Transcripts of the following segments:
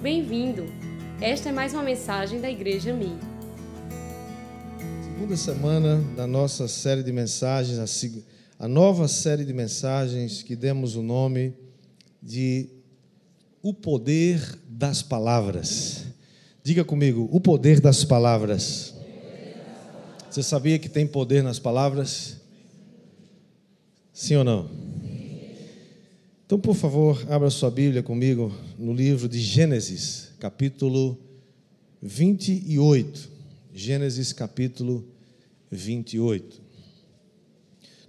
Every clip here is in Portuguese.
Bem-vindo! Esta é mais uma mensagem da Igreja Mi. Segunda semana da nossa série de mensagens, a, a nova série de mensagens que demos o nome de O Poder das Palavras. Diga comigo, o poder das palavras. Você sabia que tem poder nas palavras? Sim ou não? Então, por favor, abra sua Bíblia comigo no livro de Gênesis, capítulo 28. Gênesis, capítulo 28.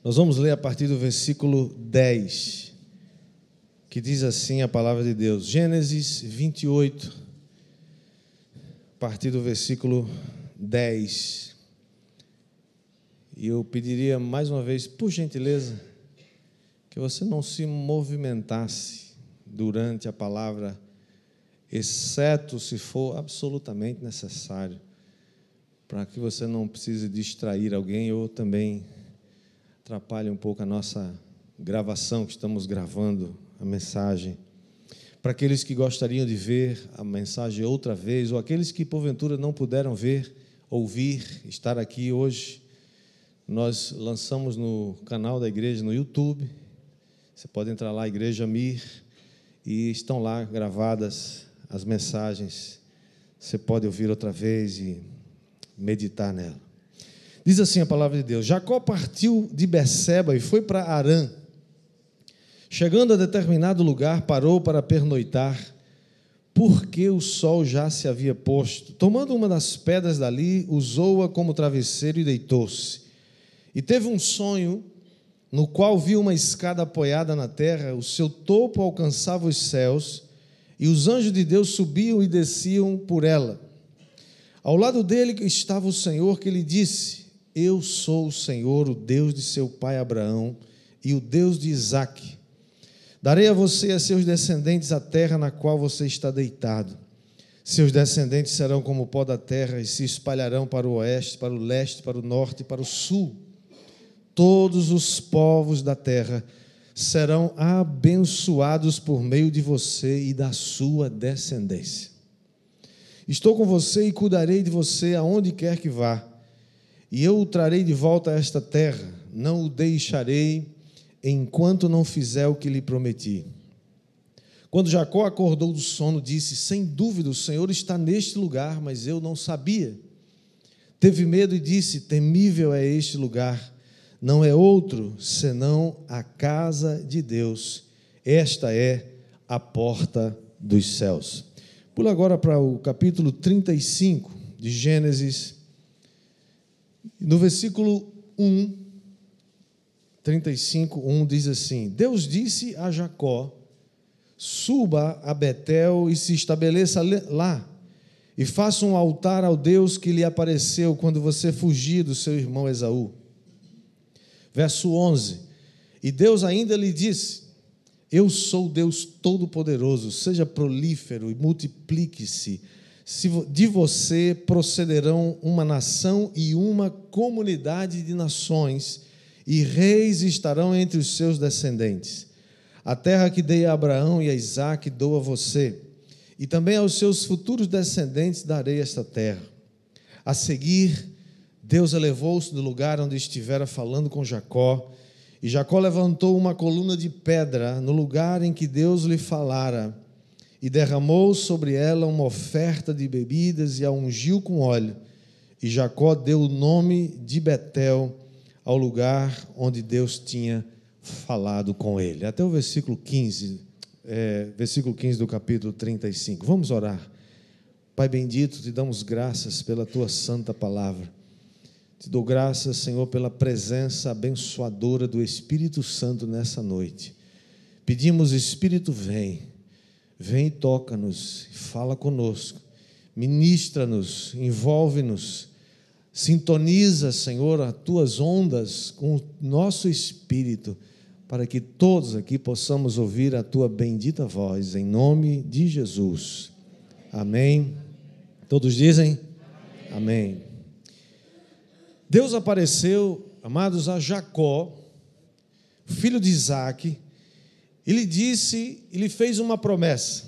Nós vamos ler a partir do versículo 10, que diz assim a palavra de Deus. Gênesis 28, a partir do versículo 10. E eu pediria mais uma vez, por gentileza, que você não se movimentasse durante a palavra, exceto se for absolutamente necessário, para que você não precise distrair alguém ou também atrapalhe um pouco a nossa gravação que estamos gravando a mensagem. Para aqueles que gostariam de ver a mensagem outra vez, ou aqueles que porventura não puderam ver, ouvir, estar aqui hoje, nós lançamos no canal da igreja no YouTube. Você pode entrar lá, Igreja Mir, e estão lá gravadas as mensagens. Você pode ouvir outra vez e meditar nela. Diz assim a palavra de Deus: Jacó partiu de Beceba e foi para Arã. Chegando a determinado lugar, parou para pernoitar, porque o sol já se havia posto. Tomando uma das pedras dali, usou-a como travesseiro e deitou-se. E teve um sonho no qual viu uma escada apoiada na terra, o seu topo alcançava os céus, e os anjos de Deus subiam e desciam por ela. Ao lado dele estava o Senhor que lhe disse: Eu sou o Senhor, o Deus de seu pai Abraão e o Deus de Isaque. Darei a você e a seus descendentes a terra na qual você está deitado. Seus descendentes serão como o pó da terra e se espalharão para o oeste, para o leste, para o norte e para o sul. Todos os povos da terra serão abençoados por meio de você e da sua descendência. Estou com você e cuidarei de você aonde quer que vá, e eu o trarei de volta a esta terra, não o deixarei enquanto não fizer o que lhe prometi. Quando Jacó acordou do sono, disse: Sem dúvida o Senhor está neste lugar, mas eu não sabia. Teve medo e disse: Temível é este lugar não é outro senão a casa de Deus. Esta é a porta dos céus. Pula agora para o capítulo 35 de Gênesis. No versículo 1, 35, 1 diz assim: Deus disse a Jacó: Suba a Betel e se estabeleça lá, e faça um altar ao Deus que lhe apareceu quando você fugia do seu irmão Esaú. Verso 11: E Deus ainda lhe disse: Eu sou Deus Todo-Poderoso, seja prolífero e multiplique-se. De você procederão uma nação e uma comunidade de nações, e reis estarão entre os seus descendentes. A terra que dei a Abraão e a Isaque dou a você, e também aos seus futuros descendentes darei esta terra. A seguir, Deus elevou-se do lugar onde estivera falando com Jacó, e Jacó levantou uma coluna de pedra no lugar em que Deus lhe falara, e derramou sobre ela uma oferta de bebidas e a ungiu com óleo. E Jacó deu o nome de Betel ao lugar onde Deus tinha falado com ele. Até o versículo 15, é, versículo 15 do capítulo 35. Vamos orar. Pai bendito, te damos graças pela tua santa palavra. Te dou graças, Senhor, pela presença abençoadora do Espírito Santo nessa noite. Pedimos, Espírito, vem, vem e toca-nos, fala conosco, ministra-nos, envolve-nos, sintoniza, Senhor, as tuas ondas com o nosso espírito, para que todos aqui possamos ouvir a tua bendita voz, em nome de Jesus. Amém. Todos dizem? Amém. Amém. Deus apareceu, amados, a Jacó, filho de Isaac, ele disse, ele fez uma promessa.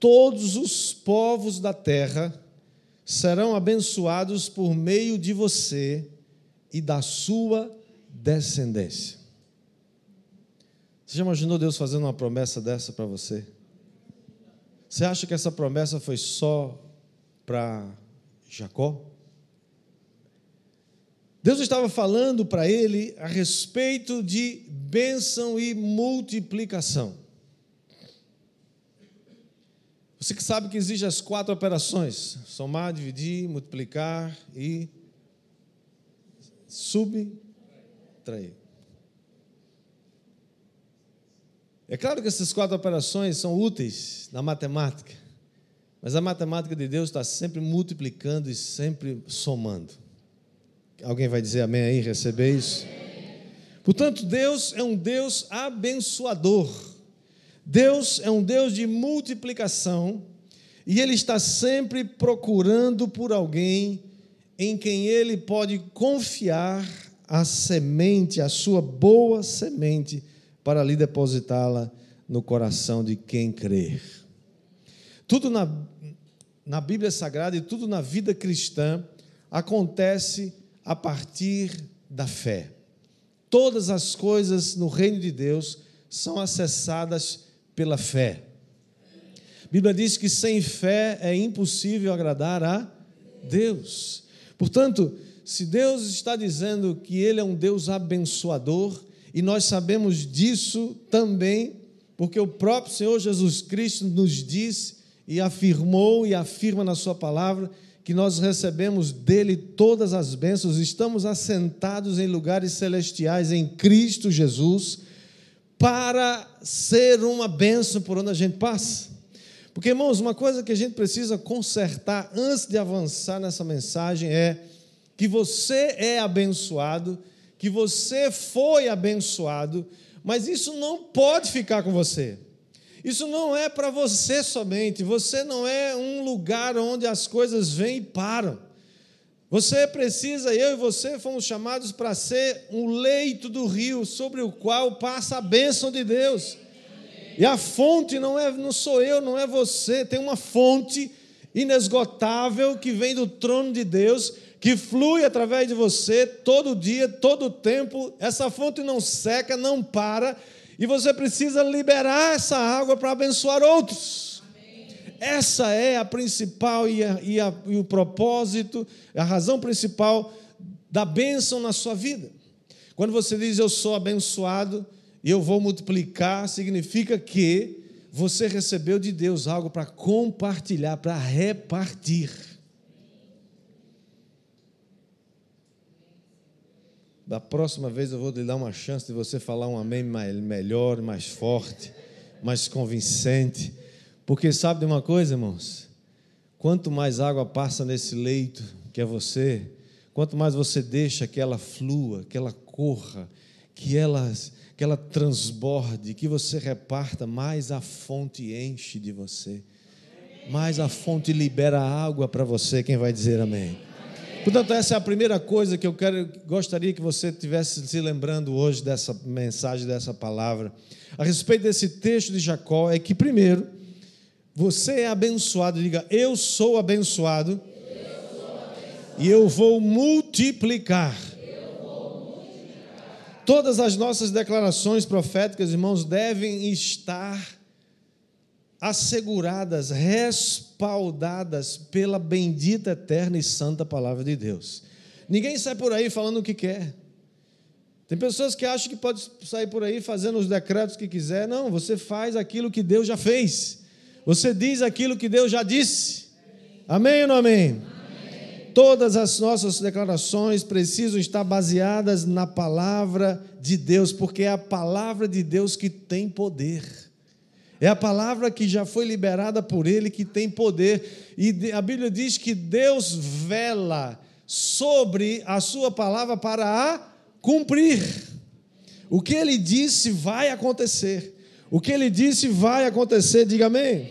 todos os povos da terra serão abençoados por meio de você e da sua descendência. Você já imaginou Deus fazendo uma promessa dessa para você? Você acha que essa promessa foi só para Jacó? Deus estava falando para ele a respeito de bênção e multiplicação. Você que sabe que existem as quatro operações: somar, dividir, multiplicar e subtrair. É claro que essas quatro operações são úteis na matemática, mas a matemática de Deus está sempre multiplicando e sempre somando. Alguém vai dizer amém aí, receber isso? Portanto, Deus é um Deus abençoador. Deus é um Deus de multiplicação e Ele está sempre procurando por alguém em quem Ele pode confiar a semente, a sua boa semente, para ali depositá-la no coração de quem crer. Tudo na, na Bíblia Sagrada e tudo na vida cristã acontece a partir da fé. Todas as coisas no reino de Deus são acessadas pela fé. A Bíblia diz que sem fé é impossível agradar a Deus. Portanto, se Deus está dizendo que Ele é um Deus abençoador, e nós sabemos disso também, porque o próprio Senhor Jesus Cristo nos disse e afirmou e afirma na Sua palavra que nós recebemos dele todas as bênçãos, estamos assentados em lugares celestiais em Cristo Jesus, para ser uma bênção por onde a gente passa. Porque, irmãos, uma coisa que a gente precisa consertar antes de avançar nessa mensagem é que você é abençoado, que você foi abençoado, mas isso não pode ficar com você. Isso não é para você somente, você não é um lugar onde as coisas vêm e param. Você precisa, eu e você fomos chamados para ser um leito do rio sobre o qual passa a bênção de Deus. E a fonte não é, não sou eu, não é você, tem uma fonte inesgotável que vem do trono de Deus, que flui através de você todo dia, todo tempo. Essa fonte não seca, não para e você precisa liberar essa água para abençoar outros. Essa é a principal e, a, e, a, e o propósito, a razão principal da bênção na sua vida. Quando você diz eu sou abençoado e eu vou multiplicar, significa que você recebeu de Deus algo para compartilhar, para repartir. Da próxima vez eu vou lhe dar uma chance de você falar um amém mais, melhor, mais forte, mais convincente. Porque sabe de uma coisa, irmãos? Quanto mais água passa nesse leito, que é você, quanto mais você deixa que ela flua, que ela corra, que ela, que ela transborde, que você reparta, mais a fonte enche de você. Mais a fonte libera água para você. Quem vai dizer amém? Portanto, essa é a primeira coisa que eu quero, gostaria que você tivesse se lembrando hoje dessa mensagem, dessa palavra, a respeito desse texto de Jacó, é que, primeiro, você é abençoado, diga, eu sou abençoado, eu sou abençoado. e eu vou multiplicar. Eu vou multiplicar. Todas as nossas declarações proféticas, irmãos, devem estar asseguradas, respaldadas pela bendita, eterna e santa palavra de Deus. Ninguém sai por aí falando o que quer. Tem pessoas que acham que pode sair por aí fazendo os decretos que quiser. Não, você faz aquilo que Deus já fez. Você diz aquilo que Deus já disse. Amém ou não amém? amém? Todas as nossas declarações precisam estar baseadas na palavra de Deus, porque é a palavra de Deus que tem poder. É a palavra que já foi liberada por ele que tem poder. E a Bíblia diz que Deus vela sobre a sua palavra para a cumprir. O que ele disse vai acontecer. O que ele disse vai acontecer, diga amém.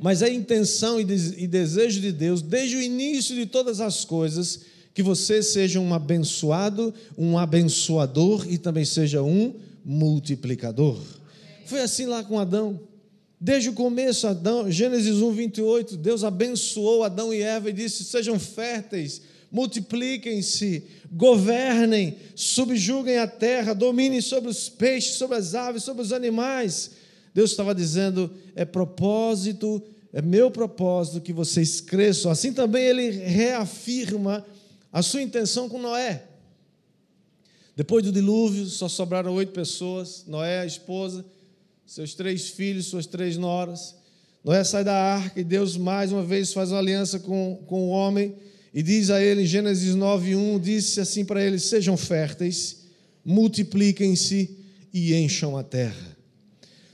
Mas é intenção e desejo de Deus, desde o início de todas as coisas, que você seja um abençoado, um abençoador e também seja um multiplicador. Foi assim lá com Adão. Desde o começo, Adão, Gênesis 1, 28, Deus abençoou Adão e Eva e disse: sejam férteis, multipliquem-se, governem, subjuguem a terra, dominem sobre os peixes, sobre as aves, sobre os animais. Deus estava dizendo: é propósito, é meu propósito que vocês cresçam. Assim também ele reafirma a sua intenção com Noé. Depois do dilúvio, só sobraram oito pessoas: Noé, a esposa seus três filhos, suas três noras. Noé sai da arca e Deus mais uma vez faz uma aliança com, com o homem e diz a ele em Gênesis 9:1, disse assim para ele: "Sejam férteis, multipliquem-se e encham a terra".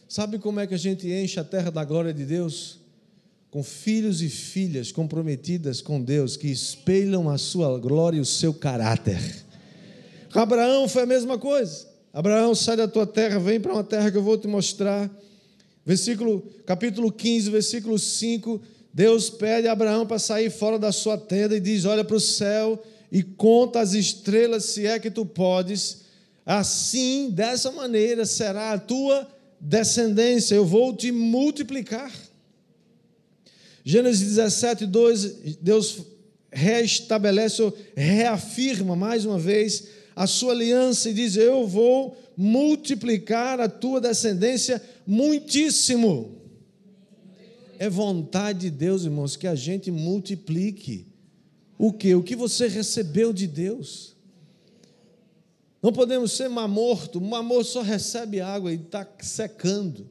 Sabe como é que a gente enche a terra da glória de Deus? Com filhos e filhas comprometidas com Deus que espelham a sua glória e o seu caráter. Abraão foi a mesma coisa. Abraão, sai da tua terra, vem para uma terra que eu vou te mostrar. Versículo, capítulo 15, versículo 5. Deus pede a Abraão para sair fora da sua tenda e diz: Olha para o céu e conta as estrelas, se é que tu podes. Assim, dessa maneira, será a tua descendência. Eu vou te multiplicar. Gênesis 17, 2, Deus restabelece, reafirma mais uma vez a sua aliança e diz: Eu vou multiplicar a tua descendência muitíssimo. É vontade de Deus, irmãos, que a gente multiplique o que? O que você recebeu de Deus. Não podemos ser mar morto, mar morto só recebe água e está secando.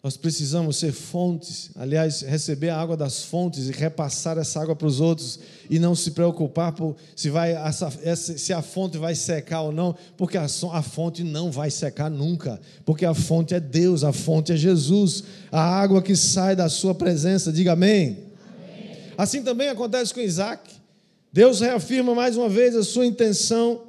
Nós precisamos ser fontes, aliás, receber a água das fontes e repassar essa água para os outros e não se preocupar por se, vai, se a fonte vai secar ou não, porque a, a fonte não vai secar nunca, porque a fonte é Deus, a fonte é Jesus, a água que sai da sua presença, diga amém. amém. Assim também acontece com Isaac. Deus reafirma mais uma vez a sua intenção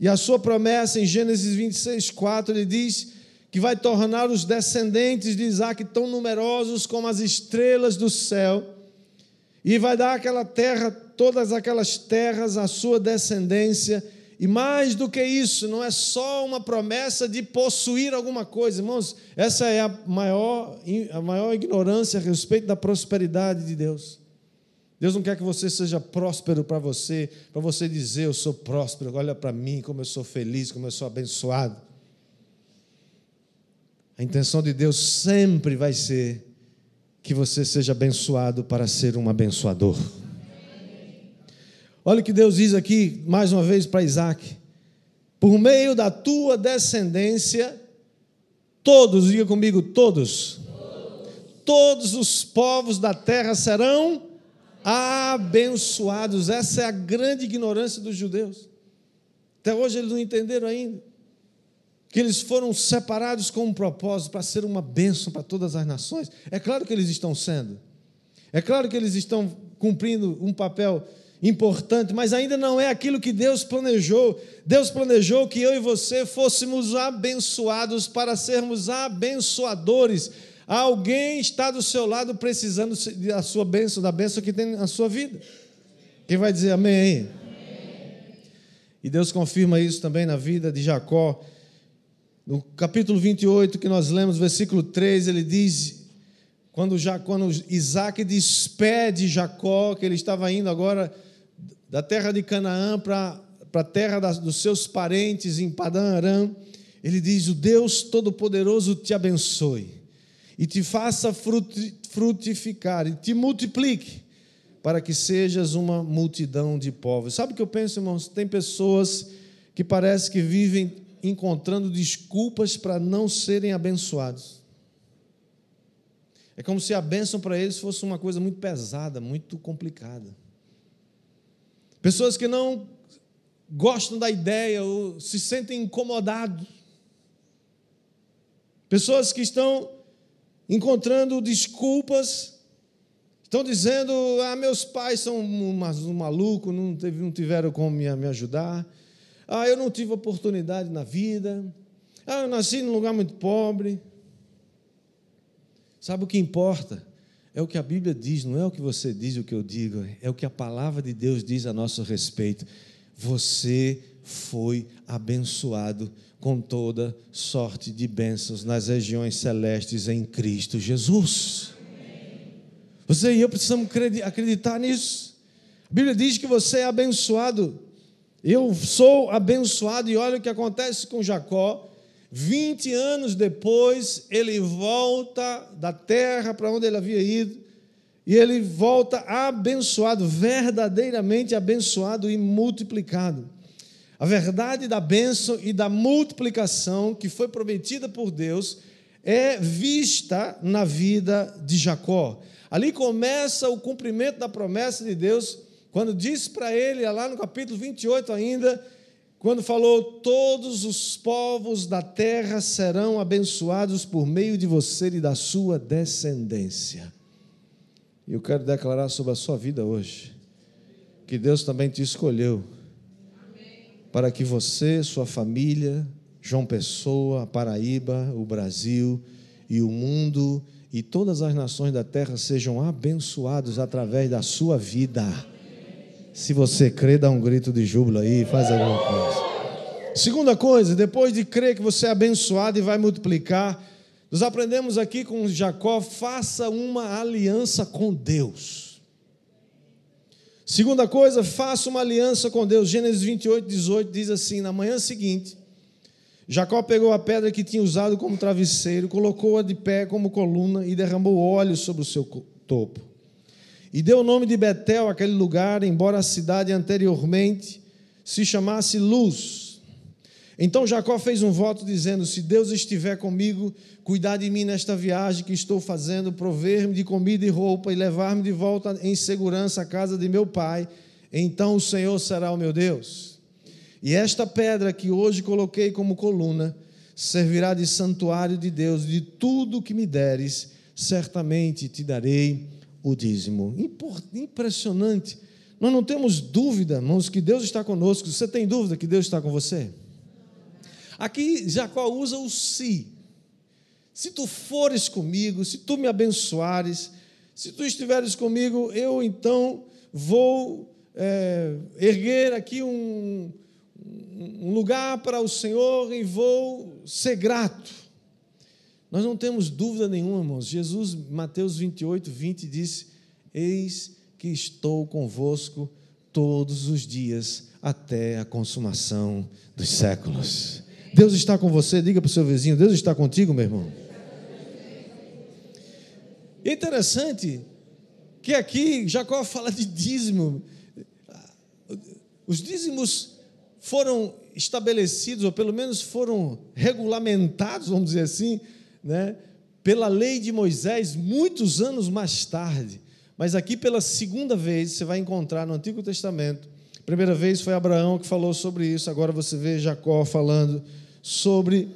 e a sua promessa em Gênesis 26, 4, ele diz que vai tornar os descendentes de Isaac tão numerosos como as estrelas do céu, e vai dar aquela terra, todas aquelas terras à sua descendência, e mais do que isso, não é só uma promessa de possuir alguma coisa, irmãos, essa é a maior, a maior ignorância a respeito da prosperidade de Deus. Deus não quer que você seja próspero para você, para você dizer eu sou próspero, olha para mim como eu sou feliz, como eu sou abençoado. A intenção de Deus sempre vai ser que você seja abençoado para ser um abençoador. Olha o que Deus diz aqui, mais uma vez, para Isaac: por meio da tua descendência, todos, diga comigo, todos, todos os povos da terra serão abençoados. Essa é a grande ignorância dos judeus. Até hoje eles não entenderam ainda que eles foram separados com um propósito para ser uma bênção para todas as nações. É claro que eles estão sendo. É claro que eles estão cumprindo um papel importante, mas ainda não é aquilo que Deus planejou. Deus planejou que eu e você fôssemos abençoados para sermos abençoadores. Alguém está do seu lado precisando da sua bênção, da bênção que tem na sua vida. Quem vai dizer amém aí? E Deus confirma isso também na vida de Jacó. No capítulo 28, que nós lemos, versículo 3, ele diz: quando, já, quando Isaac despede Jacó, que ele estava indo agora da terra de Canaã para a terra das, dos seus parentes em Padã Aram, ele diz: O Deus Todo-Poderoso te abençoe e te faça frutificar e te multiplique para que sejas uma multidão de povos. Sabe o que eu penso, irmãos? Tem pessoas que parece que vivem encontrando desculpas para não serem abençoados. É como se a bênção para eles fosse uma coisa muito pesada, muito complicada. Pessoas que não gostam da ideia ou se sentem incomodados. Pessoas que estão encontrando desculpas, estão dizendo: ah, meus pais são um maluco, não, não tiveram como me, me ajudar. Ah, eu não tive oportunidade na vida. Ah, eu nasci num lugar muito pobre. Sabe o que importa? É o que a Bíblia diz, não é o que você diz, o que eu digo, é o que a palavra de Deus diz a nosso respeito. Você foi abençoado com toda sorte de bênçãos nas regiões celestes em Cristo Jesus. Você e eu precisamos acreditar nisso. A Bíblia diz que você é abençoado. Eu sou abençoado, e olha o que acontece com Jacó. 20 anos depois, ele volta da terra para onde ele havia ido, e ele volta abençoado, verdadeiramente abençoado e multiplicado. A verdade da bênção e da multiplicação que foi prometida por Deus é vista na vida de Jacó. Ali começa o cumprimento da promessa de Deus, quando disse para ele, lá no capítulo 28 ainda, quando falou: Todos os povos da terra serão abençoados por meio de você e da sua descendência. Eu quero declarar sobre a sua vida hoje, que Deus também te escolheu, para que você, sua família, João Pessoa, Paraíba, o Brasil e o mundo e todas as nações da terra sejam abençoados através da sua vida. Se você crê, dá um grito de júbilo aí, faz alguma coisa. Segunda coisa, depois de crer que você é abençoado e vai multiplicar, nós aprendemos aqui com Jacó: faça uma aliança com Deus. Segunda coisa, faça uma aliança com Deus. Gênesis 28, 18 diz assim: na manhã seguinte, Jacó pegou a pedra que tinha usado como travesseiro, colocou-a de pé como coluna e derramou óleo sobre o seu topo. E deu o nome de Betel àquele lugar, embora a cidade anteriormente se chamasse Luz. Então Jacó fez um voto dizendo: Se Deus estiver comigo, cuidar de mim nesta viagem que estou fazendo, prover-me de comida e roupa e levar-me de volta em segurança à casa de meu pai, então o Senhor será o meu Deus. E esta pedra que hoje coloquei como coluna servirá de santuário de Deus, de tudo que me deres, certamente te darei o dízimo. Impressionante. Nós não temos dúvida, irmãos, que Deus está conosco. Você tem dúvida que Deus está com você? Aqui Jacó usa o se. Se tu fores comigo, se tu me abençoares, se tu estiveres comigo, eu então vou é, erguer aqui um, um lugar para o Senhor e vou ser grato. Nós não temos dúvida nenhuma, irmãos. Jesus, Mateus 28, 20, disse: Eis que estou convosco todos os dias até a consumação dos séculos. Deus está com você, diga para o seu vizinho: Deus está contigo, meu irmão. É interessante que aqui Jacó fala de dízimo. Os dízimos foram estabelecidos, ou pelo menos foram regulamentados, vamos dizer assim, né, pela lei de Moisés, muitos anos mais tarde. Mas aqui, pela segunda vez, você vai encontrar no Antigo Testamento. primeira vez foi Abraão que falou sobre isso, agora você vê Jacó falando sobre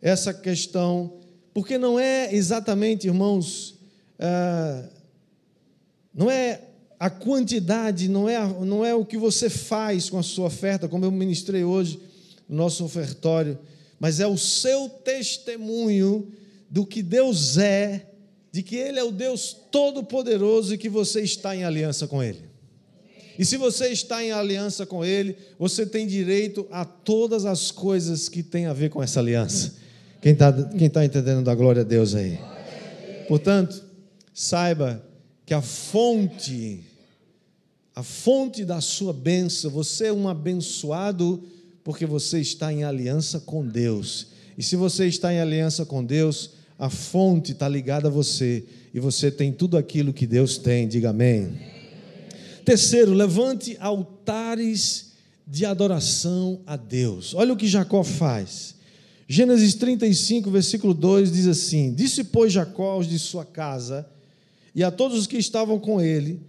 essa questão, porque não é exatamente, irmãos, ah, não é a quantidade não é, não é o que você faz com a sua oferta, como eu ministrei hoje no nosso ofertório, mas é o seu testemunho do que Deus é, de que Ele é o Deus Todo-Poderoso e que você está em aliança com Ele. E se você está em aliança com Ele, você tem direito a todas as coisas que têm a ver com essa aliança. Quem está quem tá entendendo da glória a Deus aí? Portanto, saiba que a fonte a fonte da sua bênção. Você é um abençoado porque você está em aliança com Deus. E se você está em aliança com Deus, a fonte está ligada a você e você tem tudo aquilo que Deus tem. Diga amém. Terceiro, levante altares de adoração a Deus. Olha o que Jacó faz. Gênesis 35, versículo 2 diz assim: Disse, pois, Jacó aos de sua casa e a todos os que estavam com ele: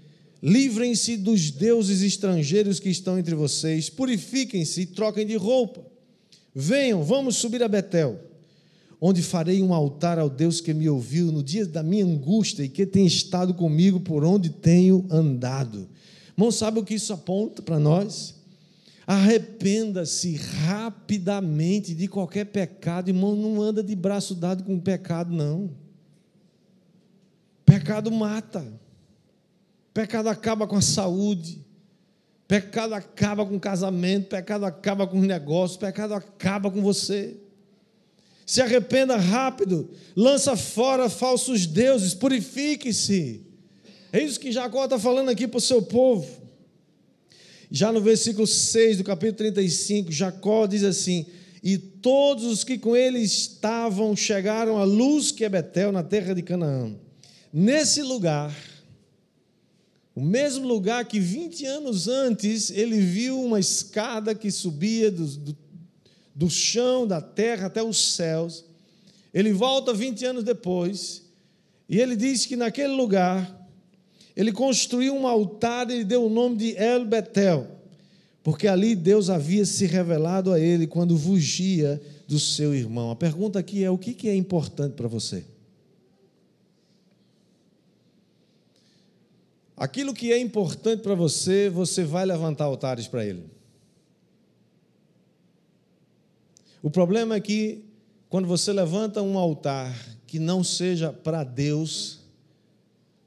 Livrem-se dos deuses estrangeiros que estão entre vocês, purifiquem-se e troquem de roupa. Venham, vamos subir a Betel, onde farei um altar ao Deus que me ouviu no dia da minha angústia e que tem estado comigo por onde tenho andado. Irmão, sabe o que isso aponta para nós? Arrependa-se rapidamente de qualquer pecado, irmão, não anda de braço dado com pecado, não. Pecado mata. Pecado acaba com a saúde. Pecado acaba com o casamento, pecado acaba com os negócios, pecado acaba com você. Se arrependa rápido, lança fora falsos deuses, purifique-se. É isso que Jacó está falando aqui para o seu povo. Já no versículo 6 do capítulo 35, Jacó diz assim: E todos os que com ele estavam chegaram à luz que é Betel, na terra de Canaã. Nesse lugar, o mesmo lugar que 20 anos antes ele viu uma escada que subia do, do, do chão, da terra até os céus. Ele volta 20 anos depois e ele diz que naquele lugar ele construiu um altar e deu o nome de El Betel, porque ali Deus havia se revelado a ele quando fugia do seu irmão. A pergunta aqui é: o que é importante para você? Aquilo que é importante para você, você vai levantar altares para ele. O problema é que, quando você levanta um altar que não seja para Deus,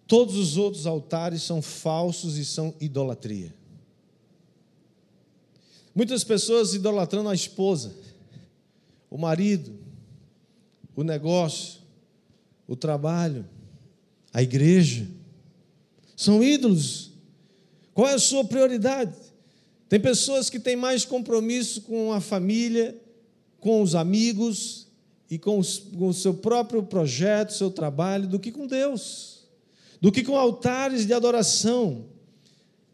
todos os outros altares são falsos e são idolatria. Muitas pessoas idolatrando a esposa, o marido, o negócio, o trabalho, a igreja são ídolos. Qual é a sua prioridade? Tem pessoas que têm mais compromisso com a família, com os amigos e com, os, com o seu próprio projeto, seu trabalho, do que com Deus, do que com altares de adoração.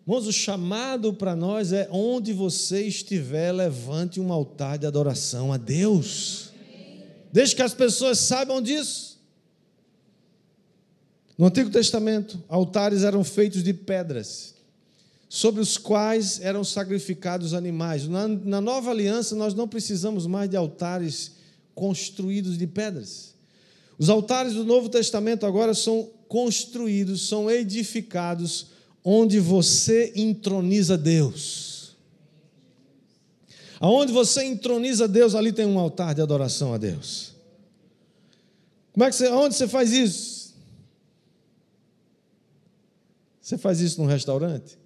Irmãos, o chamado para nós é onde você estiver, levante um altar de adoração a Deus. Deixe que as pessoas saibam disso. No Antigo Testamento, altares eram feitos de pedras, sobre os quais eram sacrificados animais. Na, na nova aliança, nós não precisamos mais de altares construídos de pedras. Os altares do Novo Testamento agora são construídos, são edificados, onde você entroniza Deus. Aonde você entroniza Deus, ali tem um altar de adoração a Deus. Como é que você, onde você faz isso? Você faz isso num restaurante?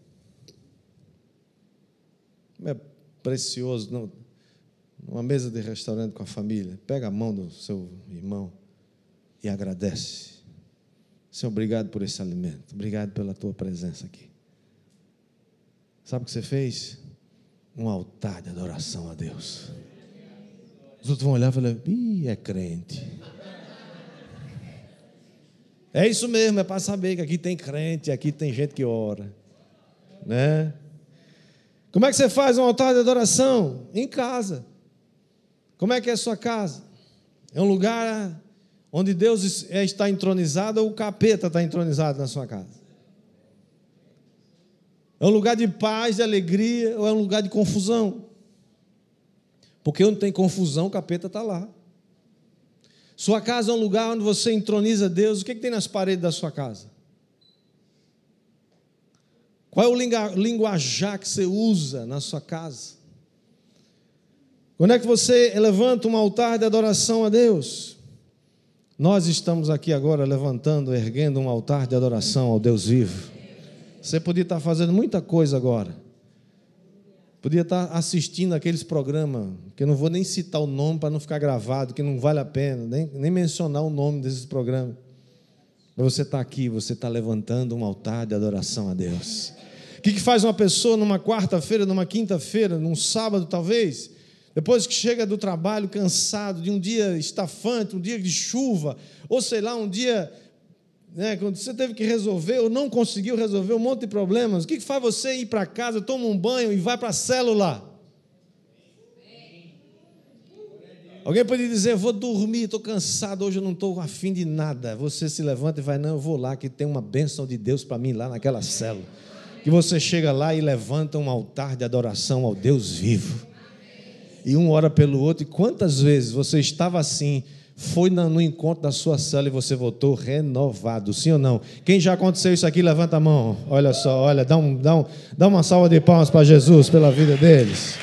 É precioso, não, numa mesa de restaurante com a família. Pega a mão do seu irmão e agradece. Senhor, obrigado por esse alimento. Obrigado pela tua presença aqui. Sabe o que você fez? Um altar de adoração a Deus. Os outros vão olhar e falar: Ih, é crente. É isso mesmo, é para saber que aqui tem crente, aqui tem gente que ora. Né? Como é que você faz um altar de adoração? Em casa. Como é que é a sua casa? É um lugar onde Deus é, está entronizado ou o capeta está entronizado na sua casa? É um lugar de paz, de alegria ou é um lugar de confusão? Porque onde tem confusão, o capeta está lá. Sua casa é um lugar onde você entroniza Deus. O que, é que tem nas paredes da sua casa? Qual é o linguajar que você usa na sua casa? Quando é que você levanta um altar de adoração a Deus? Nós estamos aqui agora levantando, erguendo um altar de adoração ao Deus vivo. Você podia estar fazendo muita coisa agora. Podia estar assistindo aqueles programas, que eu não vou nem citar o nome para não ficar gravado, que não vale a pena, nem, nem mencionar o nome desses programas. Mas você está aqui, você está levantando um altar de adoração a Deus. O que, que faz uma pessoa numa quarta-feira, numa quinta-feira, num sábado talvez, depois que chega do trabalho cansado, de um dia estafante, um dia de chuva, ou sei lá, um dia né, quando você teve que resolver ou não conseguiu resolver um monte de problemas, o que faz você ir para casa, toma um banho e vai para a célula? Alguém pode dizer, vou dormir, estou cansado, hoje eu não estou afim de nada. Você se levanta e vai, não, eu vou lá, que tem uma bênção de Deus para mim lá naquela célula. Que você chega lá e levanta um altar de adoração ao Deus vivo. E um ora pelo outro, e quantas vezes você estava assim, foi no encontro da sua célula e você voltou renovado, sim ou não? Quem já aconteceu isso aqui, levanta a mão. Olha só, olha, dá, um, dá, um, dá uma salva de palmas para Jesus pela vida deles.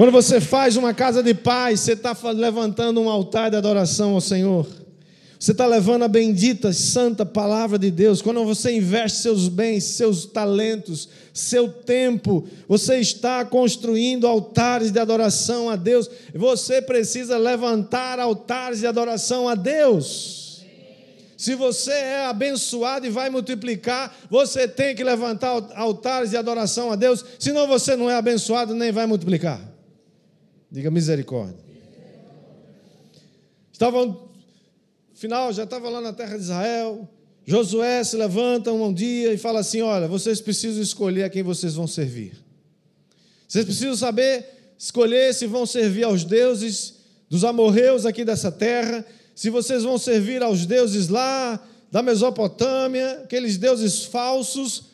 Quando você faz uma casa de paz, você está levantando um altar de adoração ao Senhor. Você está levando a bendita, santa palavra de Deus. Quando você investe seus bens, seus talentos, seu tempo, você está construindo altares de adoração a Deus. Você precisa levantar altares de adoração a Deus. Se você é abençoado e vai multiplicar, você tem que levantar altares de adoração a Deus, senão você não é abençoado nem vai multiplicar. Diga misericórdia. Estavam final, já estava lá na terra de Israel. Josué se levanta um dia e fala assim: Olha, vocês precisam escolher a quem vocês vão servir. Vocês precisam saber escolher se vão servir aos deuses dos amorreus aqui dessa terra, se vocês vão servir aos deuses lá da Mesopotâmia, aqueles deuses falsos.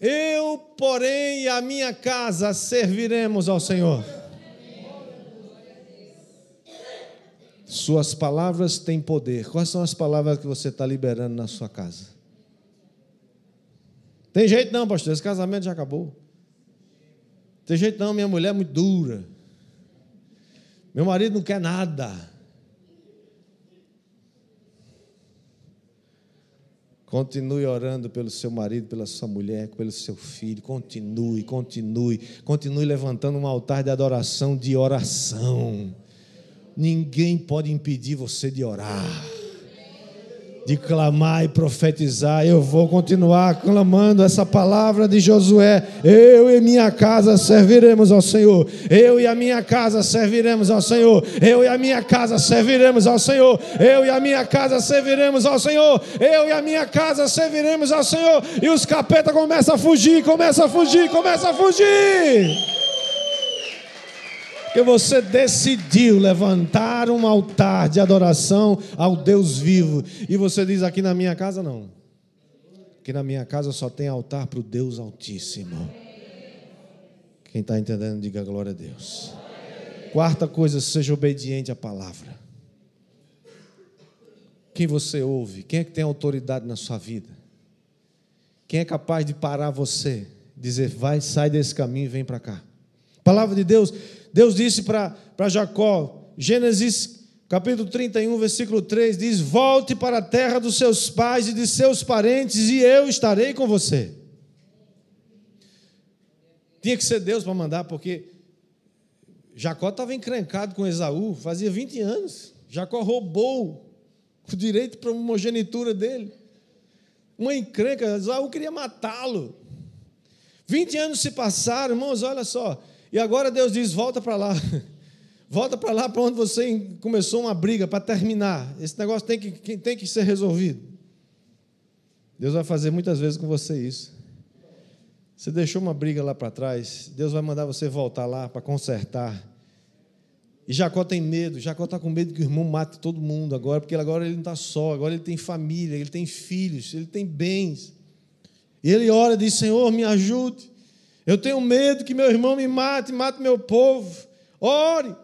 Eu, porém, e a minha casa serviremos ao Senhor. Suas palavras têm poder. Quais são as palavras que você está liberando na sua casa? Tem jeito não, pastor, esse casamento já acabou. Tem jeito não, minha mulher é muito dura. Meu marido não quer nada. Continue orando pelo seu marido, pela sua mulher, pelo seu filho. Continue, continue, continue levantando um altar de adoração, de oração ninguém pode impedir você de orar, de clamar e profetizar. Eu vou continuar clamando essa palavra de Josué. Eu e minha casa serviremos ao Senhor. Eu e a minha casa serviremos ao Senhor. Eu e a minha casa serviremos ao Senhor. Eu e a minha casa serviremos ao Senhor. Eu e a minha casa serviremos ao Senhor. E os capeta começam a fugir, começam a fugir, começam a fugir. Porque você decidiu levantar um altar de adoração ao Deus vivo. E você diz: aqui na minha casa não. Aqui na minha casa só tem altar para o Deus Altíssimo. Quem está entendendo, diga glória a Deus. Quarta coisa, seja obediente à palavra. Quem você ouve? Quem é que tem autoridade na sua vida? Quem é capaz de parar você, dizer, vai, sai desse caminho e vem para cá? Palavra de Deus Deus disse para Jacó, Gênesis capítulo 31, versículo 3, diz: Volte para a terra dos seus pais e de seus parentes, e eu estarei com você. Tinha que ser Deus para mandar, porque Jacó estava encrencado com Esaú, fazia 20 anos. Jacó roubou o direito para a primogenitura dele. Uma encrenca, Esaú queria matá-lo. 20 anos se passaram, irmãos, olha só. E agora Deus diz: volta para lá. Volta para lá para onde você começou uma briga para terminar. Esse negócio tem que, tem que ser resolvido. Deus vai fazer muitas vezes com você isso. Você deixou uma briga lá para trás, Deus vai mandar você voltar lá para consertar. E Jacó tem medo, Jacó está com medo que o irmão mate todo mundo agora, porque agora ele não está só, agora ele tem família, ele tem filhos, ele tem bens. E ele ora e diz: Senhor, me ajude. Eu tenho medo que meu irmão me mate, mate meu povo. Ore.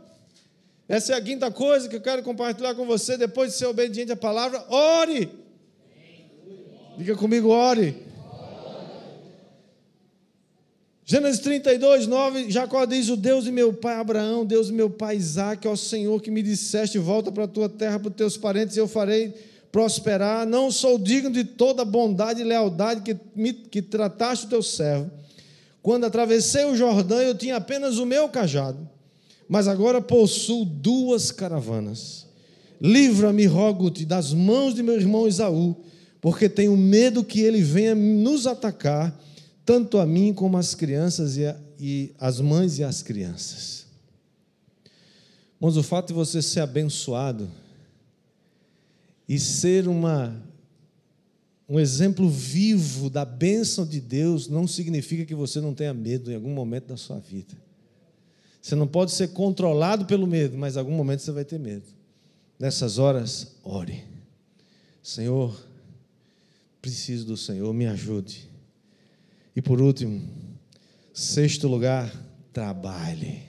Essa é a quinta coisa que eu quero compartilhar com você depois de ser obediente à palavra. Ore. Diga comigo, ore. Gênesis 32, 9, Jacó diz: O Deus de meu pai Abraão, Deus de meu pai Isaac, ó Senhor, que me disseste: volta para a tua terra, para os teus parentes, e eu farei prosperar. Não sou digno de toda bondade e lealdade que, me, que trataste o teu servo quando atravessei o Jordão, eu tinha apenas o meu cajado, mas agora possuo duas caravanas. Livra-me, rogo-te, das mãos de meu irmão Esaú, porque tenho medo que ele venha nos atacar, tanto a mim como as crianças e, a, e as mães e as crianças. Mas o fato de você ser abençoado e ser uma um exemplo vivo da bênção de Deus não significa que você não tenha medo em algum momento da sua vida. Você não pode ser controlado pelo medo, mas em algum momento você vai ter medo. Nessas horas, ore. Senhor, preciso do Senhor, me ajude. E por último, sexto lugar, trabalhe.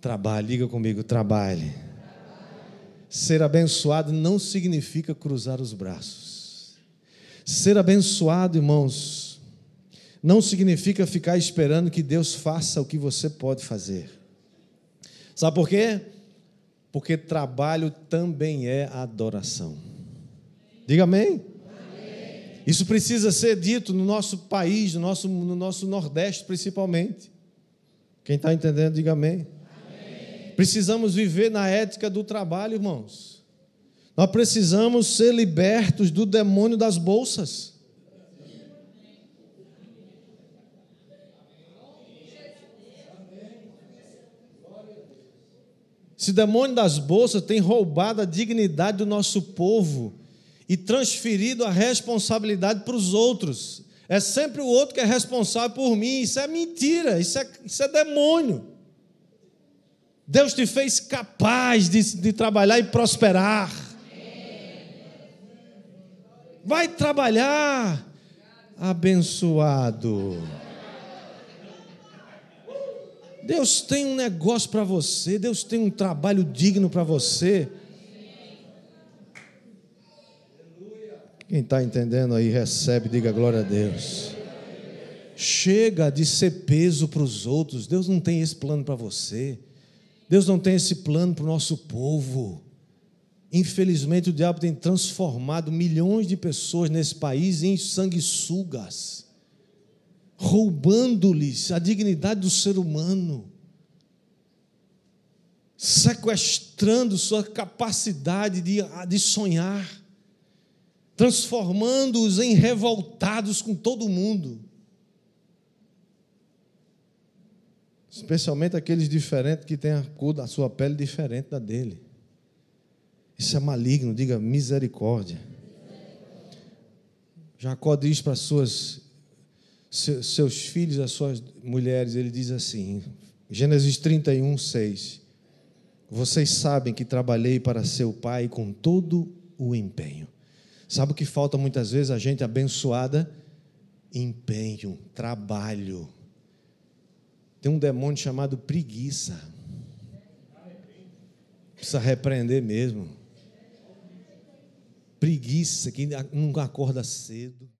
Trabalhe, liga comigo, trabalhe. Ser abençoado não significa cruzar os braços. Ser abençoado, irmãos, não significa ficar esperando que Deus faça o que você pode fazer. Sabe por quê? Porque trabalho também é adoração. Diga amém. Isso precisa ser dito no nosso país, no nosso, no nosso Nordeste principalmente. Quem está entendendo, diga amém. amém. Precisamos viver na ética do trabalho, irmãos. Nós precisamos ser libertos do demônio das bolsas. Esse demônio das bolsas tem roubado a dignidade do nosso povo e transferido a responsabilidade para os outros. É sempre o outro que é responsável por mim. Isso é mentira, isso é, isso é demônio. Deus te fez capaz de, de trabalhar e prosperar. Vai trabalhar, abençoado. Deus tem um negócio para você, Deus tem um trabalho digno para você. Quem está entendendo aí, recebe, diga glória a Deus. Chega de ser peso para os outros. Deus não tem esse plano para você. Deus não tem esse plano para o nosso povo. Infelizmente, o diabo tem transformado milhões de pessoas nesse país em sanguessugas, roubando-lhes a dignidade do ser humano, sequestrando sua capacidade de, de sonhar, transformando-os em revoltados com todo mundo. Especialmente aqueles diferentes que têm a cor da sua pele diferente da dele. Isso é maligno, diga misericórdia. Jacó diz para suas, seus filhos, as suas mulheres, ele diz assim, Gênesis 31, 6. Vocês sabem que trabalhei para seu pai com todo o empenho. Sabe o que falta muitas vezes a gente abençoada? Empenho, trabalho. Tem um demônio chamado preguiça. Precisa repreender mesmo preguiça, que não acorda cedo.